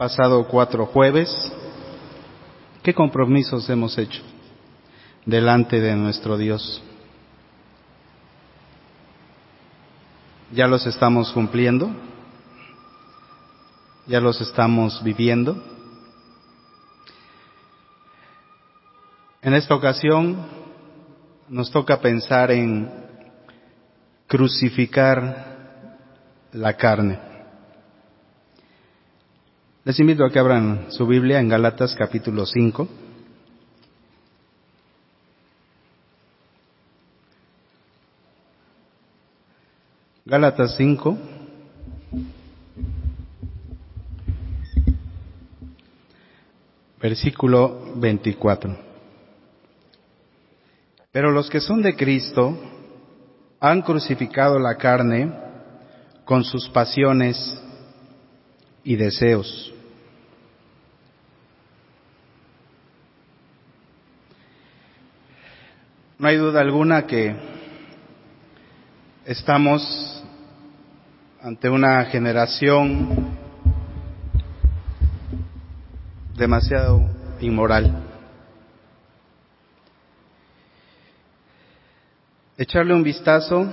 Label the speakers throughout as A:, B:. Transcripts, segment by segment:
A: pasado cuatro jueves, ¿qué compromisos hemos hecho delante de nuestro Dios? ¿Ya los estamos cumpliendo? ¿Ya los estamos viviendo? En esta ocasión nos toca pensar en crucificar la carne. Les invito a que abran su Biblia en Galatas capítulo 5. Gálatas 5. Versículo 24. Pero los que son de Cristo han crucificado la carne con sus pasiones y deseos. No hay duda alguna que estamos ante una generación demasiado inmoral. Echarle un vistazo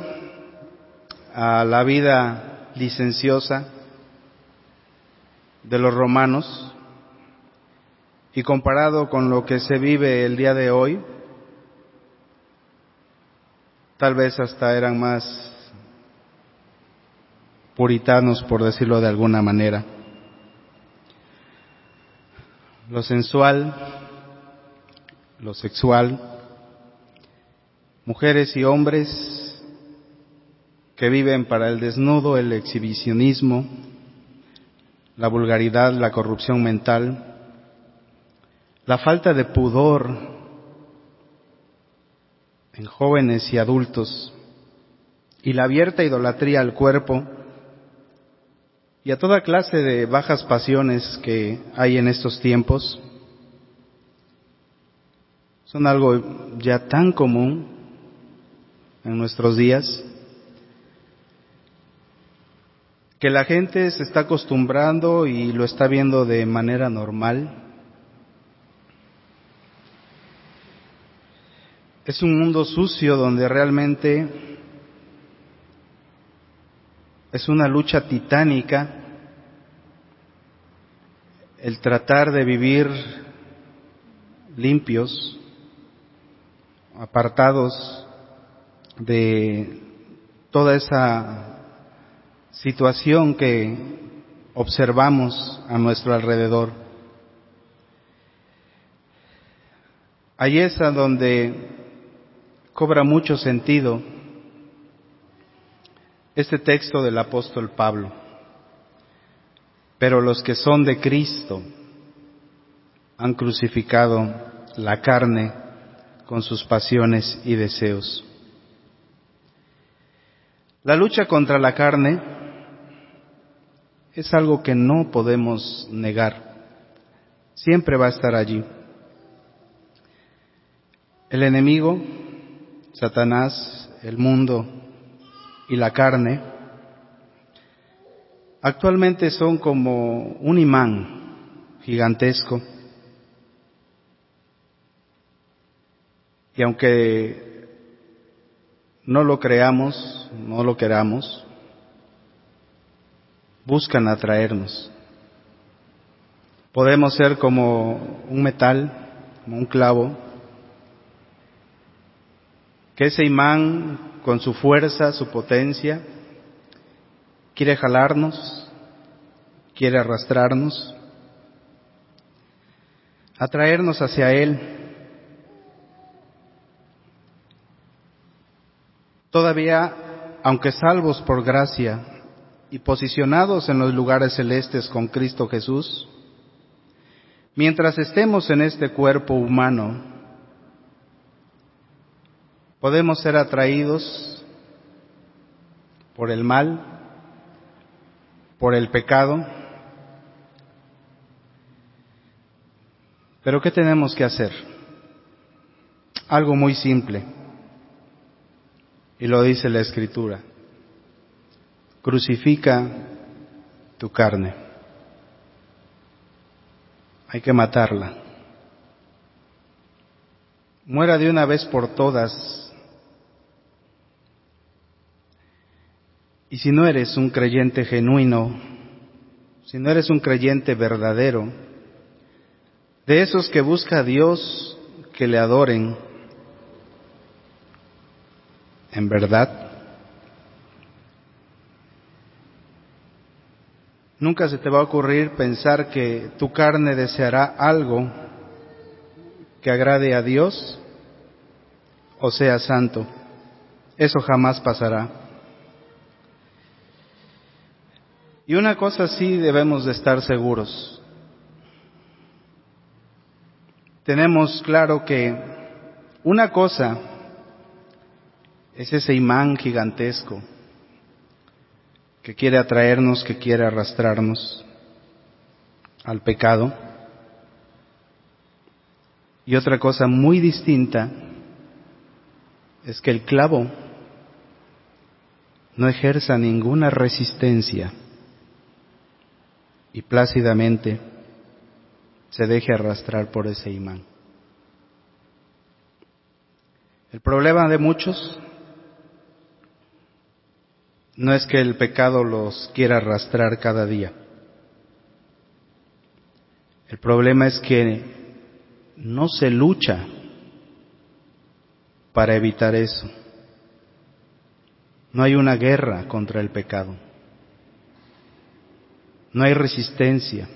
A: a la vida licenciosa de los romanos y comparado con lo que se vive el día de hoy, tal vez hasta eran más puritanos, por decirlo de alguna manera. Lo sensual, lo sexual, mujeres y hombres que viven para el desnudo, el exhibicionismo, la vulgaridad, la corrupción mental, la falta de pudor en jóvenes y adultos y la abierta idolatría al cuerpo y a toda clase de bajas pasiones que hay en estos tiempos son algo ya tan común en nuestros días que la gente se está acostumbrando y lo está viendo de manera normal. Es un mundo sucio donde realmente es una lucha titánica el tratar de vivir limpios, apartados de toda esa situación que observamos a nuestro alrededor. Ahí es donde cobra mucho sentido este texto del apóstol Pablo. Pero los que son de Cristo han crucificado la carne con sus pasiones y deseos. La lucha contra la carne es algo que no podemos negar. Siempre va a estar allí. El enemigo, Satanás, el mundo y la carne, actualmente son como un imán gigantesco. Y aunque no lo creamos, no lo queramos, buscan atraernos. Podemos ser como un metal, como un clavo, que ese imán con su fuerza, su potencia, quiere jalarnos, quiere arrastrarnos, atraernos hacia Él. Todavía, aunque salvos por gracia, y posicionados en los lugares celestes con Cristo Jesús, mientras estemos en este cuerpo humano, podemos ser atraídos por el mal, por el pecado, pero ¿qué tenemos que hacer? Algo muy simple, y lo dice la Escritura crucifica tu carne. hay que matarla. Muera de una vez por todas. Y si no eres un creyente genuino, si no eres un creyente verdadero, de esos que busca a Dios que le adoren, en verdad, nunca se te va a ocurrir pensar que tu carne deseará algo que agrade a Dios o sea santo. Eso jamás pasará. Y una cosa sí debemos de estar seguros. Tenemos claro que una cosa es ese imán gigantesco que quiere atraernos, que quiere arrastrarnos al pecado. Y otra cosa muy distinta es que el clavo no ejerza ninguna resistencia y plácidamente se deje arrastrar por ese imán. El problema de muchos no es que el pecado los quiera arrastrar cada día. El problema es que no se lucha para evitar eso. No hay una guerra contra el pecado. No hay resistencia.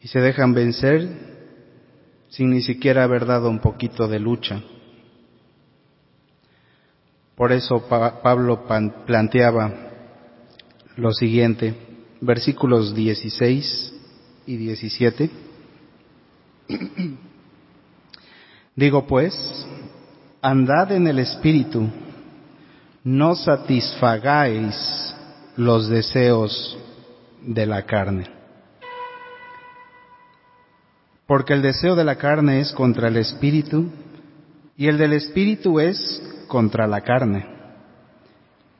A: Y se dejan vencer sin ni siquiera haber dado un poquito de lucha. Por eso Pablo planteaba lo siguiente, versículos 16 y 17. Digo pues, andad en el Espíritu, no satisfagáis los deseos de la carne. Porque el deseo de la carne es contra el Espíritu y el del Espíritu es contra la carne.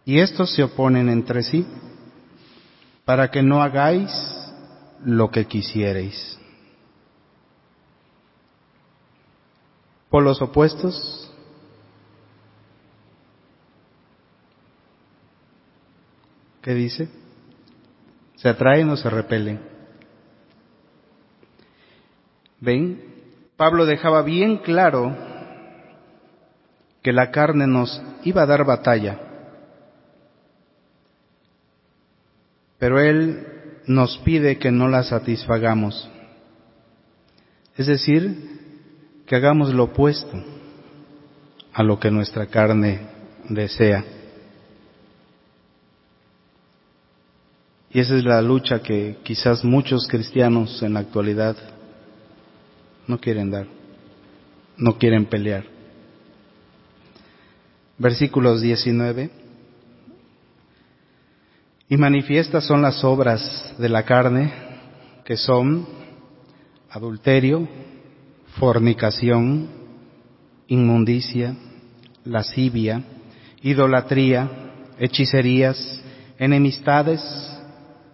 A: Y estos se oponen entre sí para que no hagáis lo que quisierais. polos opuestos. ¿Qué dice? ¿Se atraen o se repelen? ¿Ven? Pablo dejaba bien claro que la carne nos iba a dar batalla, pero él nos pide que no la satisfagamos. Es decir, que hagamos lo opuesto a lo que nuestra carne desea. Y esa es la lucha que quizás muchos cristianos en la actualidad no quieren dar, no quieren pelear. Versículos 19. Y manifiestas son las obras de la carne, que son adulterio, fornicación, inmundicia, lascivia, idolatría, hechicerías, enemistades,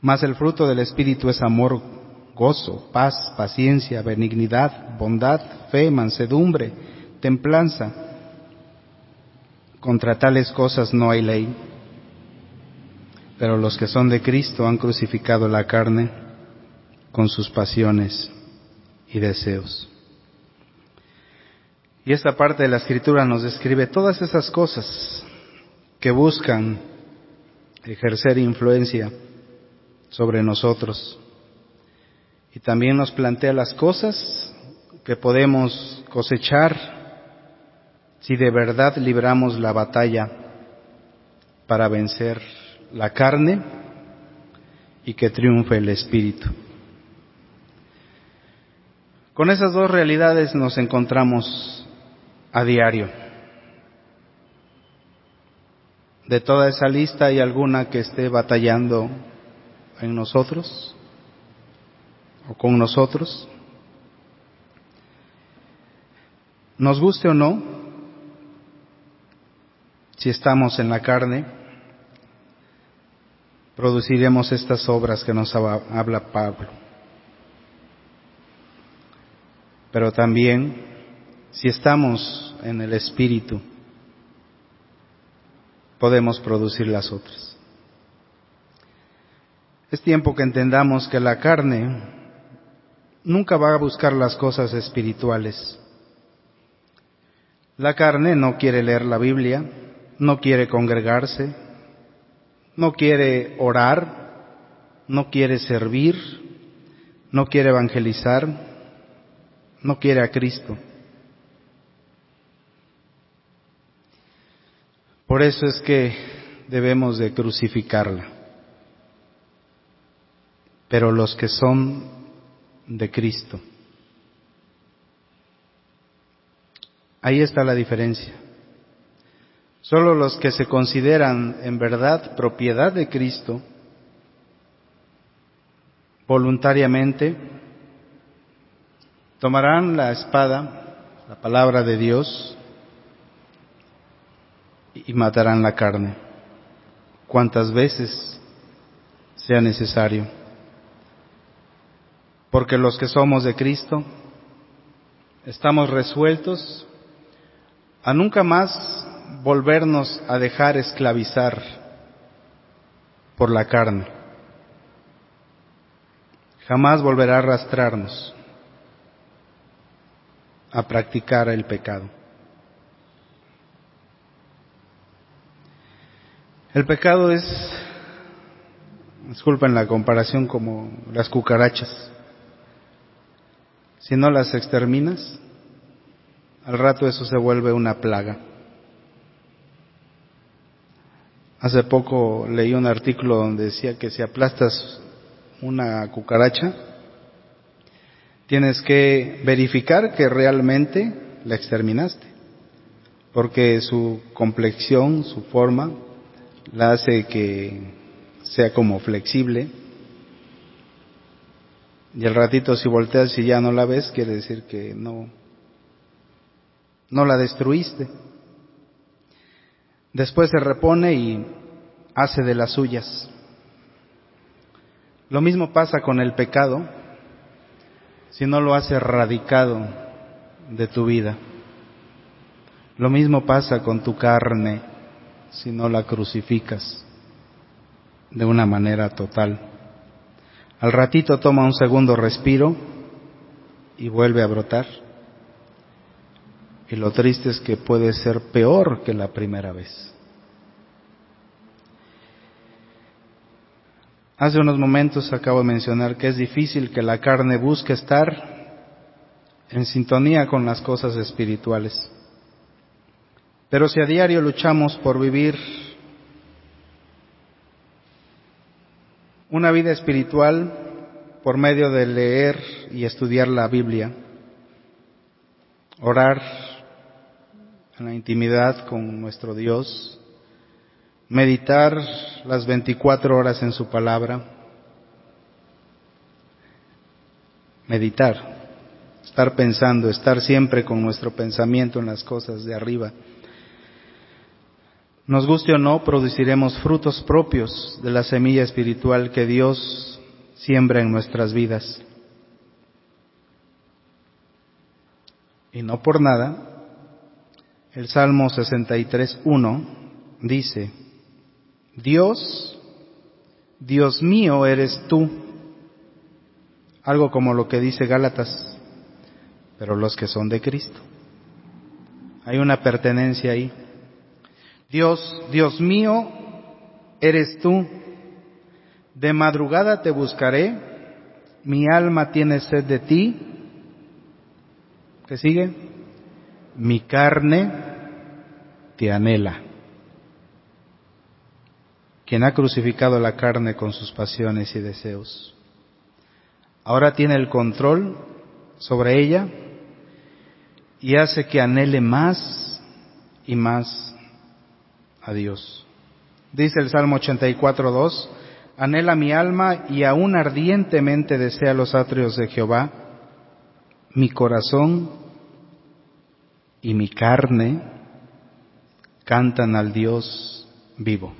A: Mas el fruto del Espíritu es amor, gozo, paz, paciencia, benignidad, bondad, fe, mansedumbre, templanza. Contra tales cosas no hay ley. Pero los que son de Cristo han crucificado la carne con sus pasiones y deseos. Y esta parte de la escritura nos describe todas esas cosas que buscan ejercer influencia sobre nosotros. Y también nos plantea las cosas que podemos cosechar si de verdad libramos la batalla para vencer la carne y que triunfe el espíritu. Con esas dos realidades nos encontramos a diario. De toda esa lista hay alguna que esté batallando en nosotros o con nosotros. Nos guste o no, si estamos en la carne, produciremos estas obras que nos habla Pablo. Pero también, si estamos en el Espíritu, podemos producir las otras. Es tiempo que entendamos que la carne nunca va a buscar las cosas espirituales. La carne no quiere leer la Biblia, no quiere congregarse, no quiere orar, no quiere servir, no quiere evangelizar, no quiere a Cristo. Por eso es que debemos de crucificarla. Pero los que son de Cristo. Ahí está la diferencia. Solo los que se consideran en verdad propiedad de Cristo, voluntariamente, tomarán la espada, la palabra de Dios, y matarán la carne, cuantas veces sea necesario. Porque los que somos de Cristo estamos resueltos a nunca más volvernos a dejar esclavizar por la carne. Jamás volverá a arrastrarnos a practicar el pecado. El pecado es, disculpen la comparación, como las cucarachas. Si no las exterminas, al rato eso se vuelve una plaga. Hace poco leí un artículo donde decía que si aplastas una cucaracha, tienes que verificar que realmente la exterminaste, porque su complexión, su forma, la hace que sea como flexible. Y al ratito si volteas y ya no la ves, quiere decir que no, no la destruiste. Después se repone y hace de las suyas. Lo mismo pasa con el pecado si no lo has erradicado de tu vida. Lo mismo pasa con tu carne si no la crucificas de una manera total. Al ratito toma un segundo respiro y vuelve a brotar. Y lo triste es que puede ser peor que la primera vez. Hace unos momentos acabo de mencionar que es difícil que la carne busque estar en sintonía con las cosas espirituales. Pero si a diario luchamos por vivir una vida espiritual por medio de leer y estudiar la Biblia, orar en la intimidad con nuestro Dios, meditar las 24 horas en su palabra, meditar, estar pensando, estar siempre con nuestro pensamiento en las cosas de arriba nos guste o no, produciremos frutos propios de la semilla espiritual que Dios siembra en nuestras vidas. Y no por nada, el Salmo 63.1 dice, Dios, Dios mío eres tú, algo como lo que dice Gálatas, pero los que son de Cristo. Hay una pertenencia ahí. Dios, Dios mío, eres tú. De madrugada te buscaré, mi alma tiene sed de ti. ¿Qué sigue? Mi carne te anhela. Quien ha crucificado la carne con sus pasiones y deseos, ahora tiene el control sobre ella y hace que anhele más y más a Dios. Dice el Salmo 84.2, anhela mi alma y aún ardientemente desea los atrios de Jehová, mi corazón y mi carne cantan al Dios vivo.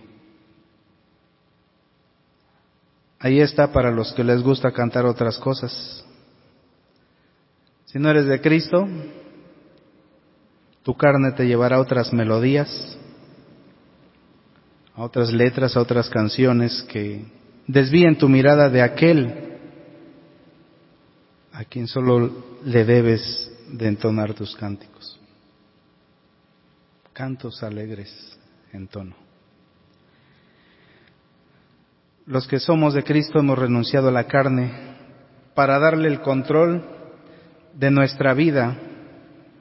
A: Ahí está para los que les gusta cantar otras cosas. Si no eres de Cristo, tu carne te llevará otras melodías, a otras letras, a otras canciones que desvíen tu mirada de aquel a quien solo le debes de entonar tus cánticos. Cantos alegres en tono. Los que somos de Cristo hemos renunciado a la carne para darle el control de nuestra vida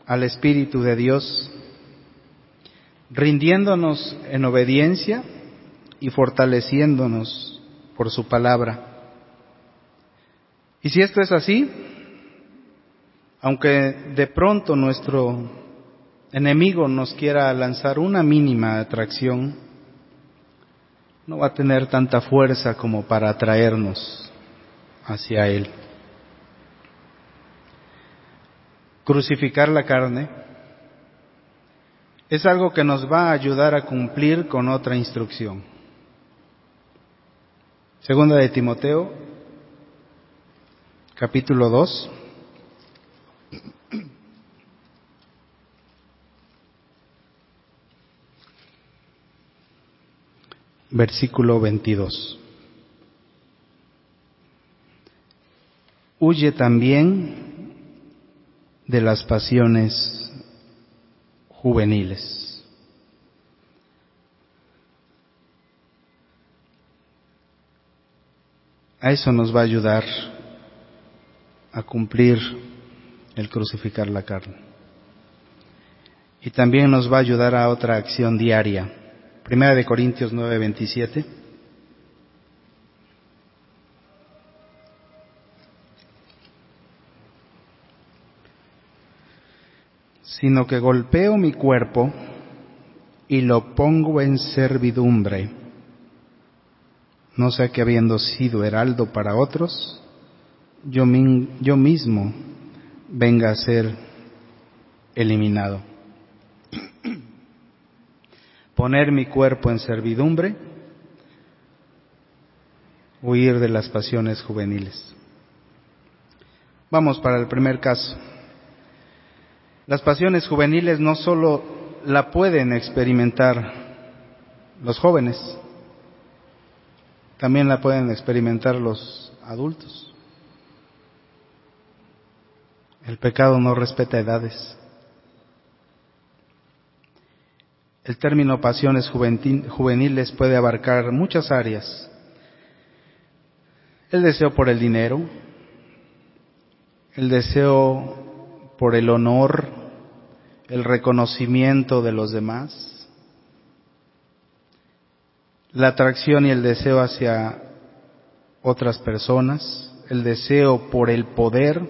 A: al Espíritu de Dios, rindiéndonos en obediencia y fortaleciéndonos por su palabra. Y si esto es así, aunque de pronto nuestro enemigo nos quiera lanzar una mínima atracción, no va a tener tanta fuerza como para atraernos hacia Él. Crucificar la carne es algo que nos va a ayudar a cumplir con otra instrucción. Segunda de Timoteo, capítulo 2. Versículo 22. Huye también de las pasiones juveniles. A eso nos va a ayudar a cumplir el crucificar la carne. Y también nos va a ayudar a otra acción diaria. Primera de Corintios 9, sino que golpeo mi cuerpo y lo pongo en servidumbre, no sea que habiendo sido heraldo para otros, yo, yo mismo venga a ser eliminado. Poner mi cuerpo en servidumbre, huir de las pasiones juveniles. Vamos para el primer caso. Las pasiones juveniles no solo la pueden experimentar los jóvenes, también la pueden experimentar los adultos. El pecado no respeta edades. El término pasiones juveniles puede abarcar muchas áreas. El deseo por el dinero, el deseo por el honor, el reconocimiento de los demás, la atracción y el deseo hacia otras personas, el deseo por el poder,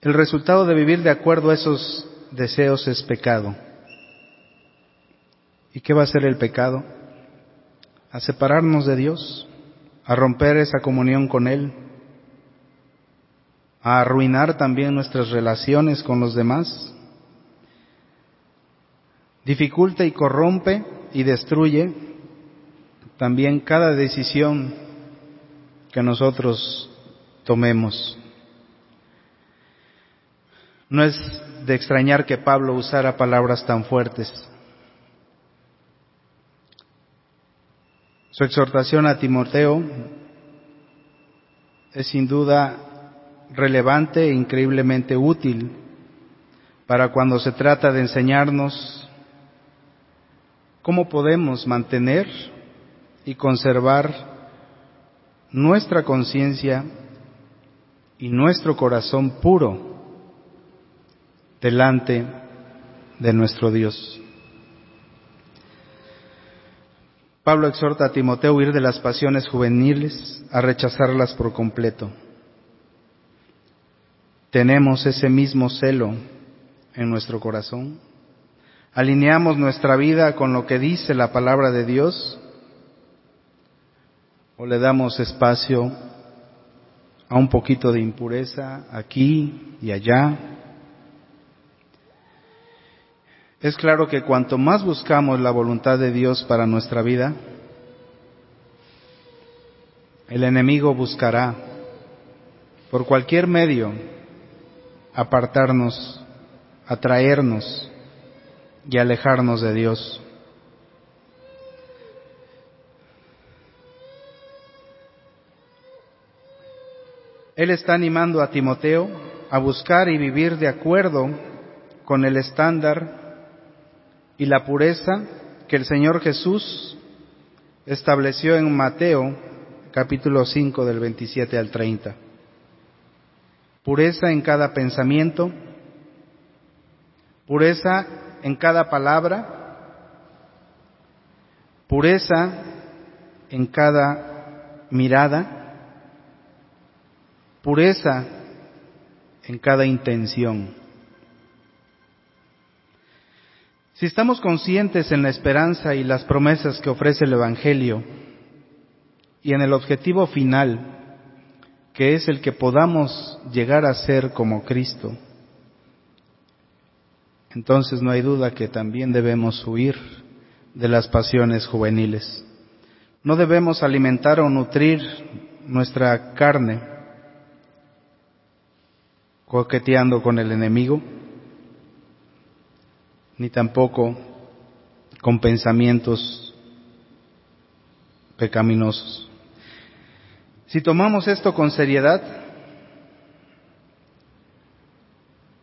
A: el resultado de vivir de acuerdo a esos deseos es pecado. ¿Y qué va a ser el pecado? A separarnos de Dios, a romper esa comunión con Él, a arruinar también nuestras relaciones con los demás, dificulta y corrompe y destruye también cada decisión que nosotros tomemos. No es de extrañar que Pablo usara palabras tan fuertes. Su exhortación a Timoteo es sin duda relevante e increíblemente útil para cuando se trata de enseñarnos cómo podemos mantener y conservar nuestra conciencia y nuestro corazón puro delante de nuestro Dios. Pablo exhorta a Timoteo a huir de las pasiones juveniles, a rechazarlas por completo. ¿Tenemos ese mismo celo en nuestro corazón? ¿Alineamos nuestra vida con lo que dice la palabra de Dios? ¿O le damos espacio a un poquito de impureza aquí y allá? Es claro que cuanto más buscamos la voluntad de Dios para nuestra vida, el enemigo buscará por cualquier medio apartarnos, atraernos y alejarnos de Dios. Él está animando a Timoteo a buscar y vivir de acuerdo con el estándar y la pureza que el Señor Jesús estableció en Mateo capítulo 5 del 27 al 30. Pureza en cada pensamiento, pureza en cada palabra, pureza en cada mirada, pureza en cada intención. Si estamos conscientes en la esperanza y las promesas que ofrece el Evangelio y en el objetivo final, que es el que podamos llegar a ser como Cristo, entonces no hay duda que también debemos huir de las pasiones juveniles. No debemos alimentar o nutrir nuestra carne coqueteando con el enemigo, ni tampoco con pensamientos pecaminosos. Si tomamos esto con seriedad,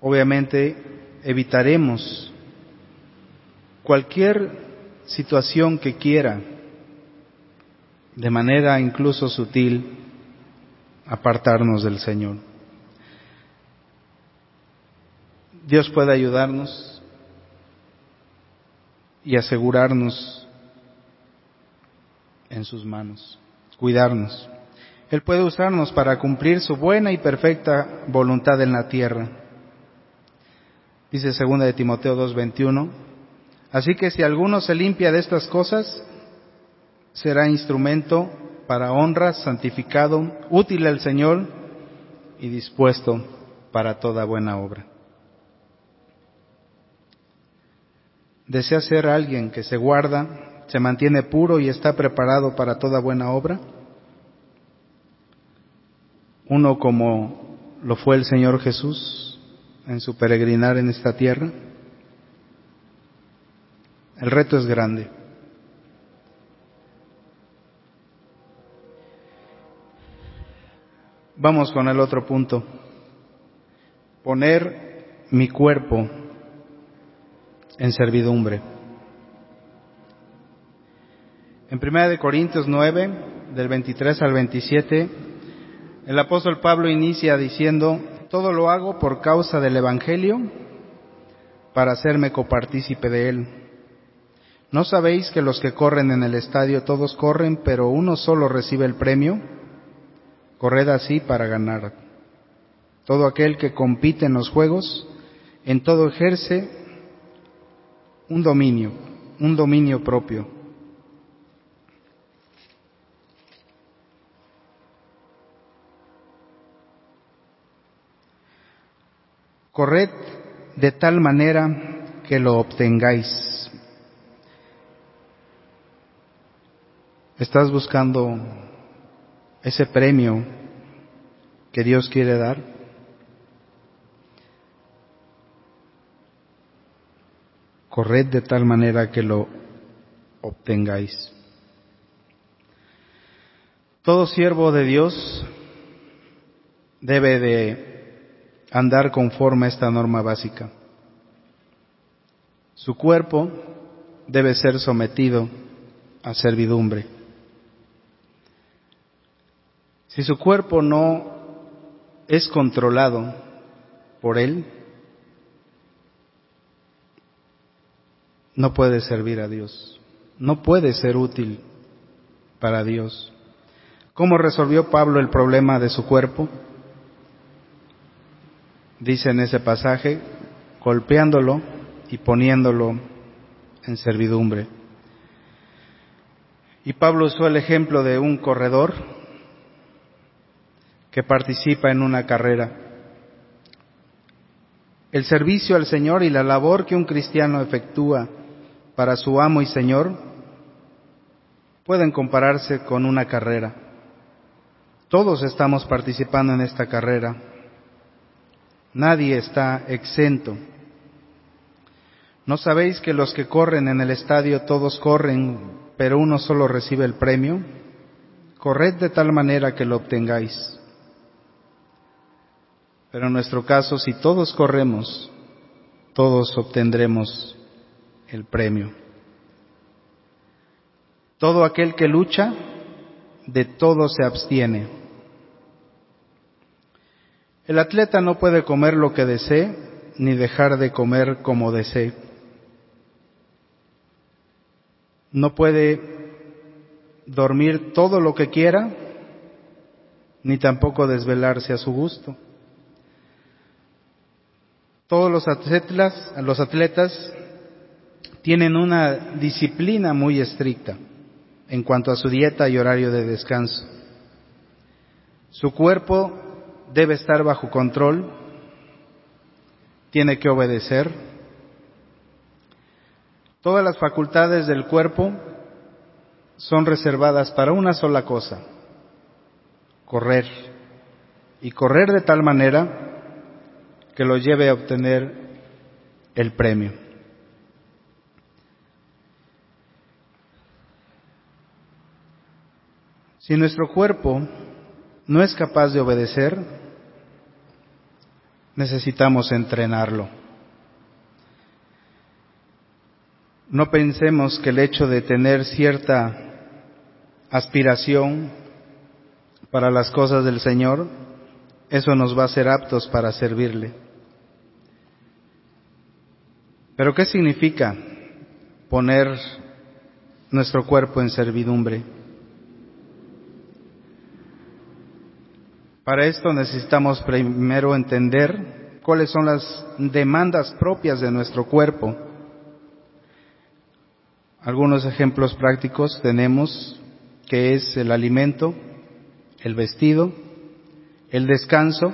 A: obviamente evitaremos cualquier situación que quiera, de manera incluso sutil, apartarnos del Señor. Dios puede ayudarnos y asegurarnos en sus manos, cuidarnos. Él puede usarnos para cumplir su buena y perfecta voluntad en la tierra. Dice segunda de Timoteo 2:21. Así que si alguno se limpia de estas cosas, será instrumento para honra, santificado, útil al Señor y dispuesto para toda buena obra. ¿Desea ser alguien que se guarda, se mantiene puro y está preparado para toda buena obra? Uno como lo fue el Señor Jesús en su peregrinar en esta tierra. El reto es grande. Vamos con el otro punto. Poner mi cuerpo en servidumbre. En 1 Corintios 9, del 23 al 27, el apóstol Pablo inicia diciendo, todo lo hago por causa del Evangelio, para hacerme copartícipe de él. ¿No sabéis que los que corren en el estadio todos corren, pero uno solo recibe el premio? Corred así para ganar. Todo aquel que compite en los juegos, en todo ejerce un dominio, un dominio propio. Corred de tal manera que lo obtengáis. ¿Estás buscando ese premio que Dios quiere dar? corred de tal manera que lo obtengáis. Todo siervo de Dios debe de andar conforme a esta norma básica. Su cuerpo debe ser sometido a servidumbre. Si su cuerpo no es controlado por él, no puede servir a Dios, no puede ser útil para Dios. ¿Cómo resolvió Pablo el problema de su cuerpo? Dice en ese pasaje, golpeándolo y poniéndolo en servidumbre. Y Pablo usó el ejemplo de un corredor que participa en una carrera. El servicio al Señor y la labor que un cristiano efectúa para su amo y Señor pueden compararse con una carrera. Todos estamos participando en esta carrera. Nadie está exento. ¿No sabéis que los que corren en el estadio todos corren, pero uno solo recibe el premio? Corred de tal manera que lo obtengáis. Pero en nuestro caso, si todos corremos, todos obtendremos el premio. Todo aquel que lucha, de todo se abstiene. El atleta no puede comer lo que desee, ni dejar de comer como desee. no puede dormir todo lo que quiera, ni tampoco desvelarse a su gusto. Todos los atletas, los atletas tienen una disciplina muy estricta en cuanto a su dieta y horario de descanso. Su cuerpo debe estar bajo control, tiene que obedecer, Todas las facultades del cuerpo son reservadas para una sola cosa, correr. Y correr de tal manera que lo lleve a obtener el premio. Si nuestro cuerpo no es capaz de obedecer, necesitamos entrenarlo. No pensemos que el hecho de tener cierta aspiración para las cosas del Señor, eso nos va a hacer aptos para servirle. Pero ¿qué significa poner nuestro cuerpo en servidumbre? Para esto necesitamos primero entender cuáles son las demandas propias de nuestro cuerpo algunos ejemplos prácticos tenemos que es el alimento, el vestido, el descanso,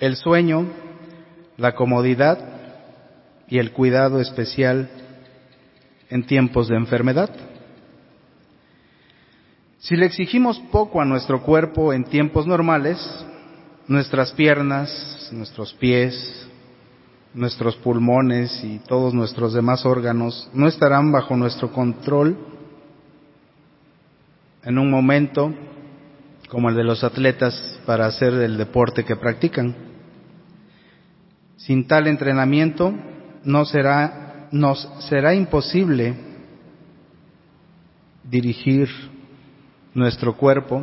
A: el sueño, la comodidad y el cuidado especial en tiempos de enfermedad. Si le exigimos poco a nuestro cuerpo en tiempos normales, nuestras piernas, nuestros pies, nuestros pulmones y todos nuestros demás órganos no estarán bajo nuestro control en un momento como el de los atletas para hacer el deporte que practican. Sin tal entrenamiento no será, nos será imposible dirigir nuestro cuerpo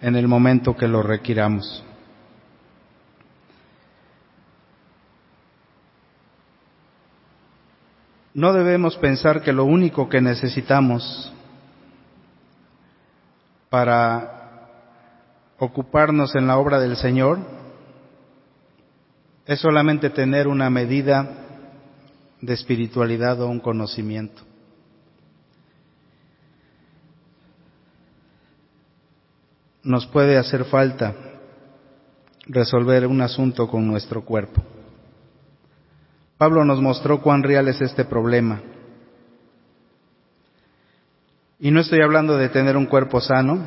A: en el momento que lo requiramos. No debemos pensar que lo único que necesitamos para ocuparnos en la obra del Señor es solamente tener una medida de espiritualidad o un conocimiento. Nos puede hacer falta resolver un asunto con nuestro cuerpo. Pablo nos mostró cuán real es este problema. Y no estoy hablando de tener un cuerpo sano,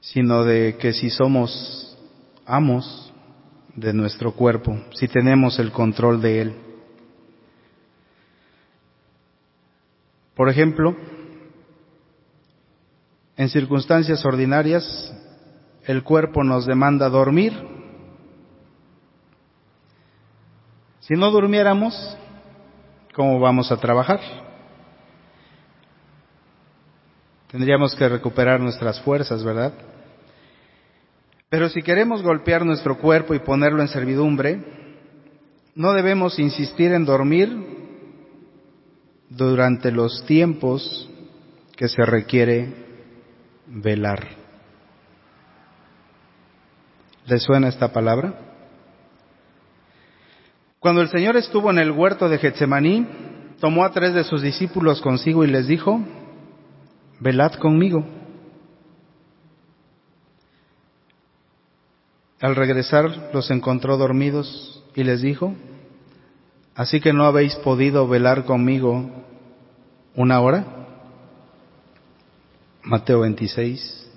A: sino de que si somos amos de nuestro cuerpo, si tenemos el control de él. Por ejemplo, en circunstancias ordinarias, el cuerpo nos demanda dormir Si no durmiéramos, ¿cómo vamos a trabajar? Tendríamos que recuperar nuestras fuerzas, ¿verdad? Pero si queremos golpear nuestro cuerpo y ponerlo en servidumbre, no debemos insistir en dormir durante los tiempos que se requiere velar. ¿Le suena esta palabra? Cuando el Señor estuvo en el huerto de Getsemaní, tomó a tres de sus discípulos consigo y les dijo, velad conmigo. Al regresar los encontró dormidos y les dijo, así que no habéis podido velar conmigo una hora. Mateo 26.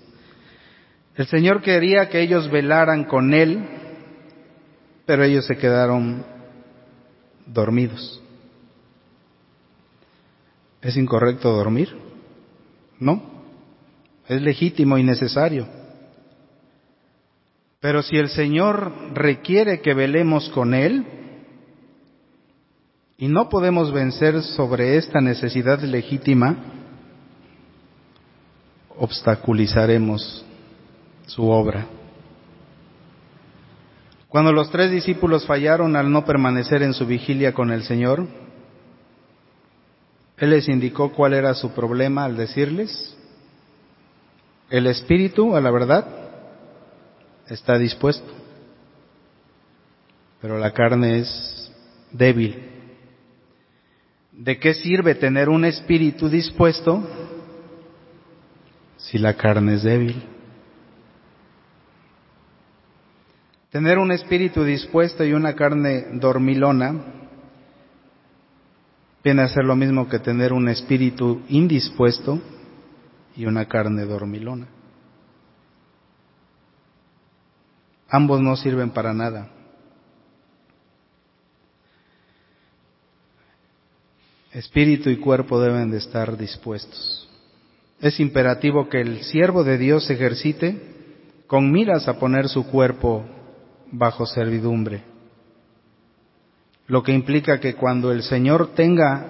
A: El Señor quería que ellos velaran con Él, pero ellos se quedaron dormidos. ¿Es incorrecto dormir? No, es legítimo y necesario. Pero si el Señor requiere que velemos con Él, y no podemos vencer sobre esta necesidad legítima, obstaculizaremos su obra. Cuando los tres discípulos fallaron al no permanecer en su vigilia con el Señor, Él les indicó cuál era su problema al decirles, el espíritu, a la verdad, está dispuesto, pero la carne es débil. ¿De qué sirve tener un espíritu dispuesto si la carne es débil? Tener un espíritu dispuesto y una carne dormilona viene a ser lo mismo que tener un espíritu indispuesto y una carne dormilona. Ambos no sirven para nada. Espíritu y cuerpo deben de estar dispuestos. Es imperativo que el siervo de Dios ejercite con miras a poner su cuerpo bajo servidumbre. Lo que implica que cuando el Señor tenga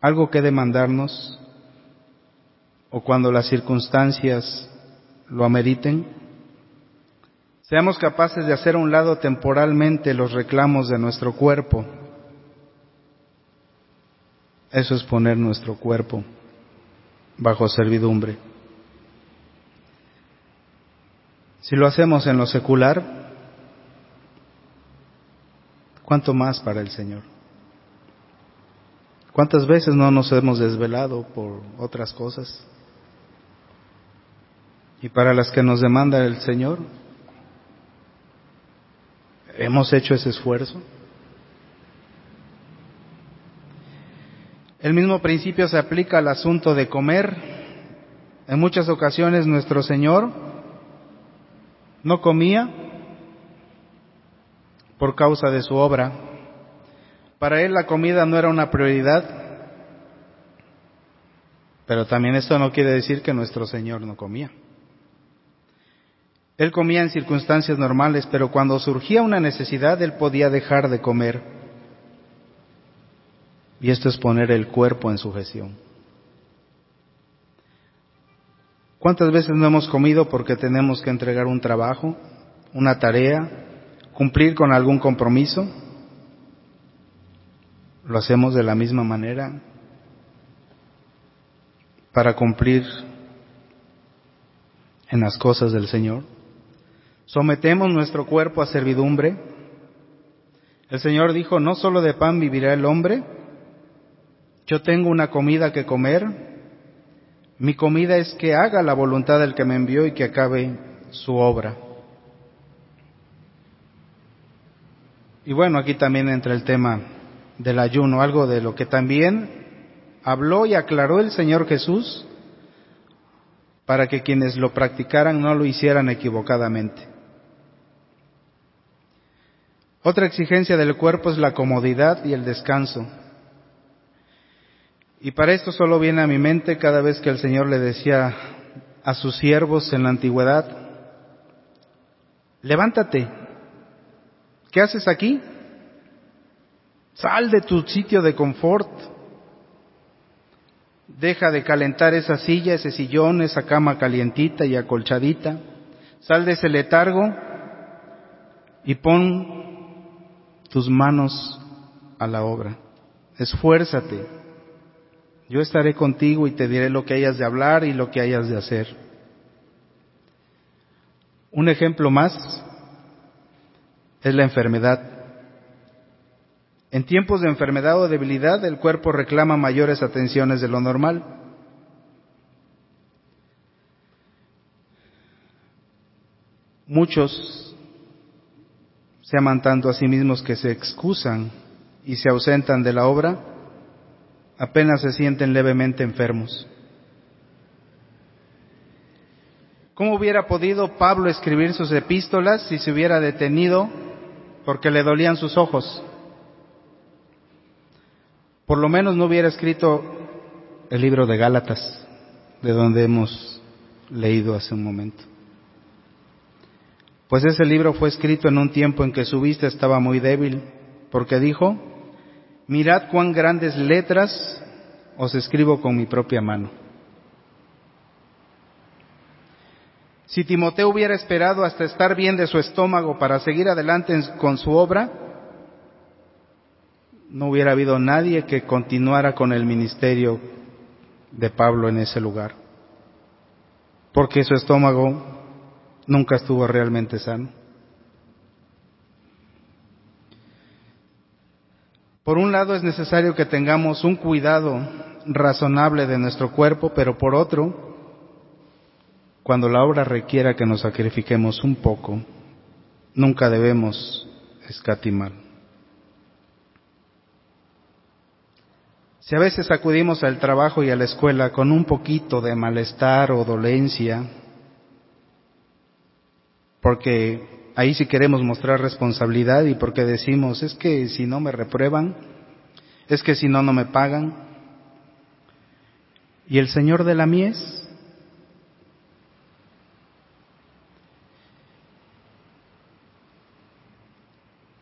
A: algo que demandarnos o cuando las circunstancias lo ameriten, seamos capaces de hacer a un lado temporalmente los reclamos de nuestro cuerpo. Eso es poner nuestro cuerpo bajo servidumbre. Si lo hacemos en lo secular, ¿cuánto más para el Señor? ¿Cuántas veces no nos hemos desvelado por otras cosas? Y para las que nos demanda el Señor, ¿hemos hecho ese esfuerzo? El mismo principio se aplica al asunto de comer. En muchas ocasiones nuestro Señor no comía por causa de su obra. Para él la comida no era una prioridad, pero también esto no quiere decir que nuestro Señor no comía. Él comía en circunstancias normales, pero cuando surgía una necesidad, él podía dejar de comer. Y esto es poner el cuerpo en sujeción. ¿Cuántas veces no hemos comido porque tenemos que entregar un trabajo, una tarea, cumplir con algún compromiso? ¿Lo hacemos de la misma manera para cumplir en las cosas del Señor? ¿Sometemos nuestro cuerpo a servidumbre? El Señor dijo, no solo de pan vivirá el hombre, yo tengo una comida que comer mi comida es que haga la voluntad del que me envió y que acabe su obra. Y bueno, aquí también entra el tema del ayuno, algo de lo que también habló y aclaró el Señor Jesús para que quienes lo practicaran no lo hicieran equivocadamente. Otra exigencia del cuerpo es la comodidad y el descanso. Y para esto solo viene a mi mente cada vez que el Señor le decía a sus siervos en la antigüedad, levántate, ¿qué haces aquí? Sal de tu sitio de confort, deja de calentar esa silla, ese sillón, esa cama calientita y acolchadita, sal de ese letargo y pon tus manos a la obra, esfuérzate Yo estaré contigo y te diré lo que hayas de hablar y lo que hayas de hacer. Un ejemplo más es la enfermedad. En tiempos de enfermedad o debilidad el cuerpo reclama mayores atenciones de lo normal. Muchos se aman tanto a sí mismos que se excusan y se ausentan de la obra apenas se sienten levemente enfermos. ¿Cómo hubiera podido Pablo escribir sus epístolas si se hubiera detenido porque le dolían sus ojos? Por lo menos no hubiera escrito el libro de Gálatas, de donde hemos leído hace un momento. Pues ese libro fue escrito en un tiempo en que su vista estaba muy débil, porque dijo, mirad cuán grandes letras os escribo con mi propia mano. Si Timoteo hubiera esperado hasta estar bien de su estómago para seguir adelante con su obra, no hubiera habido nadie que continuara con el ministerio de Pablo en ese lugar, porque su estómago nunca estuvo realmente sano. Por un lado es necesario que tengamos un cuidado razonable de nuestro cuerpo, pero por otro, cuando la obra requiera que nos sacrifiquemos un poco, nunca debemos escatimar. Si a veces acudimos al trabajo y a la escuela con un poquito de malestar o dolencia, porque ahí sí queremos mostrar responsabilidad y porque decimos, es que si no me reprueban, es que si no, no me pagan. ¿Y el Señor de la mies?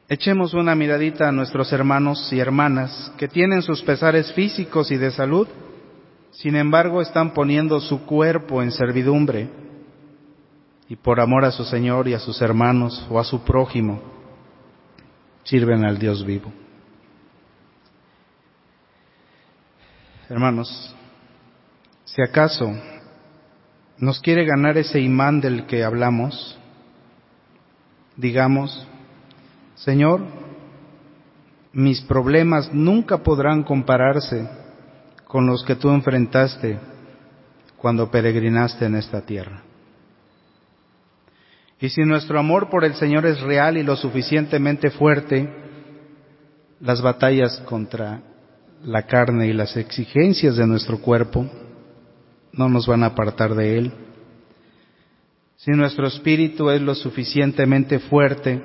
A: Echemos una miradita a nuestros hermanos y hermanas que tienen sus pesares físicos y de salud, sin embargo están poniendo su cuerpo en servidumbre y por amor a su Señor y a sus hermanos o a su prójimo, sirven al Dios vivo. Hermanos, si acaso nos quiere ganar ese imán del que hablamos, digamos, Señor, mis problemas nunca podrán compararse con los que tú enfrentaste cuando peregrinaste en esta tierra. Y si nuestro amor por el Señor es real y lo suficientemente fuerte, las batallas contra la carne y las exigencias de nuestro cuerpo no nos van a apartar de Él. Si nuestro espíritu es lo suficientemente fuerte,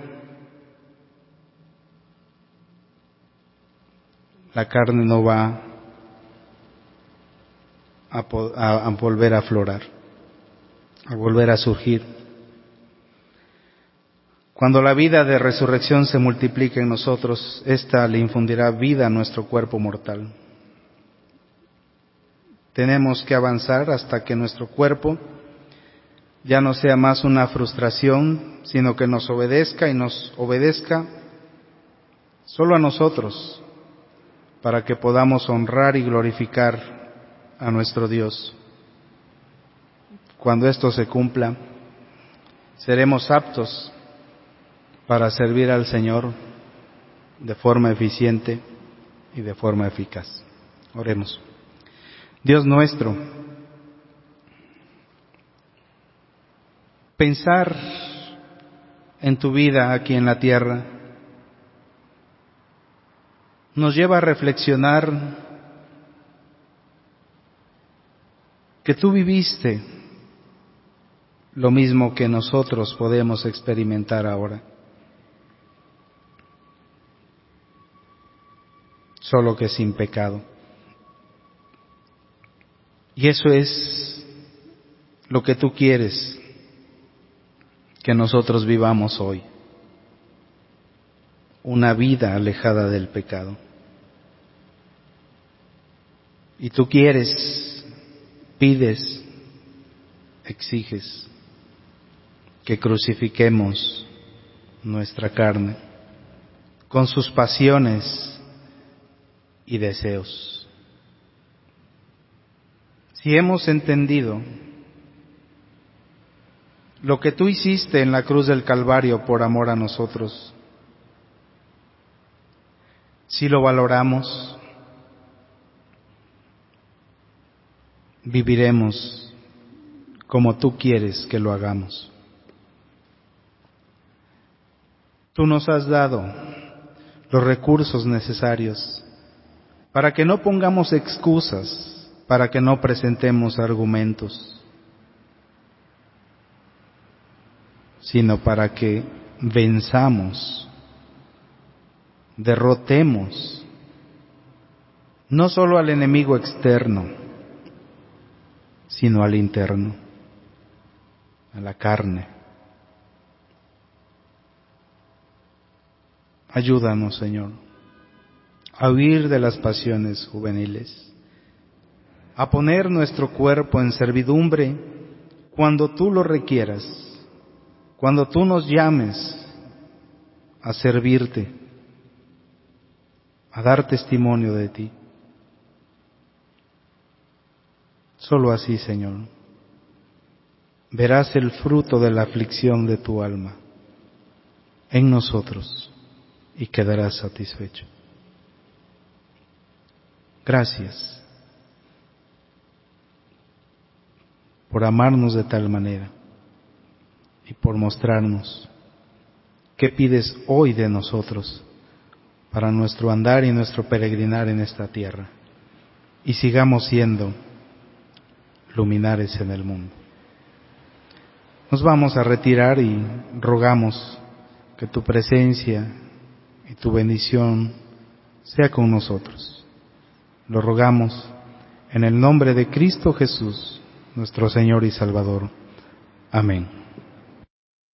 A: la carne no va a, volver a aflorar, a volver a surgir. Cuando la vida de resurrección se multiplique en nosotros, ésta le infundirá vida a nuestro cuerpo mortal. Tenemos que avanzar hasta que nuestro cuerpo ya no sea más una frustración, sino que nos obedezca y nos obedezca solo a nosotros, para que podamos honrar y glorificar a nuestro Dios. Cuando esto se cumpla, seremos aptos para servir al Señor de forma eficiente y de forma eficaz. Oremos. Dios nuestro, pensar en tu vida aquí en la tierra nos lleva a reflexionar que tú viviste lo mismo que nosotros podemos experimentar ahora. Solo que sin pecado. Y eso es lo que tú quieres que nosotros vivamos hoy. Una vida alejada del pecado. Y tú quieres, pides, exiges que crucifiquemos nuestra carne con sus pasiones y deseos. si hemos entendido lo que tú hiciste en la cruz del Calvario por amor a nosotros, si lo valoramos, viviremos como tú quieres que lo hagamos. Tú nos has dado los recursos necesarios para que no pongamos excusas, para que no presentemos argumentos, sino para que venzamos, derrotemos no solo al enemigo externo, sino al interno, a la carne. Ayúdanos, Señor, a huir de las pasiones juveniles, a poner nuestro cuerpo en servidumbre cuando tú lo requieras, cuando tú nos llames a servirte, a dar testimonio de ti. Solo así, Señor, verás el fruto de la aflicción de tu alma en nosotros y quedarás satisfecho. Gracias por amarnos de tal manera y por mostrarnos qué pides hoy de nosotros para nuestro andar y nuestro peregrinar en esta tierra y sigamos siendo luminares en el mundo. Nos vamos a retirar y rogamos que tu presencia y tu bendición sea con nosotros. Lo rogamos en el nombre de Cristo Jesús, nuestro Señor y Salvador. Amén.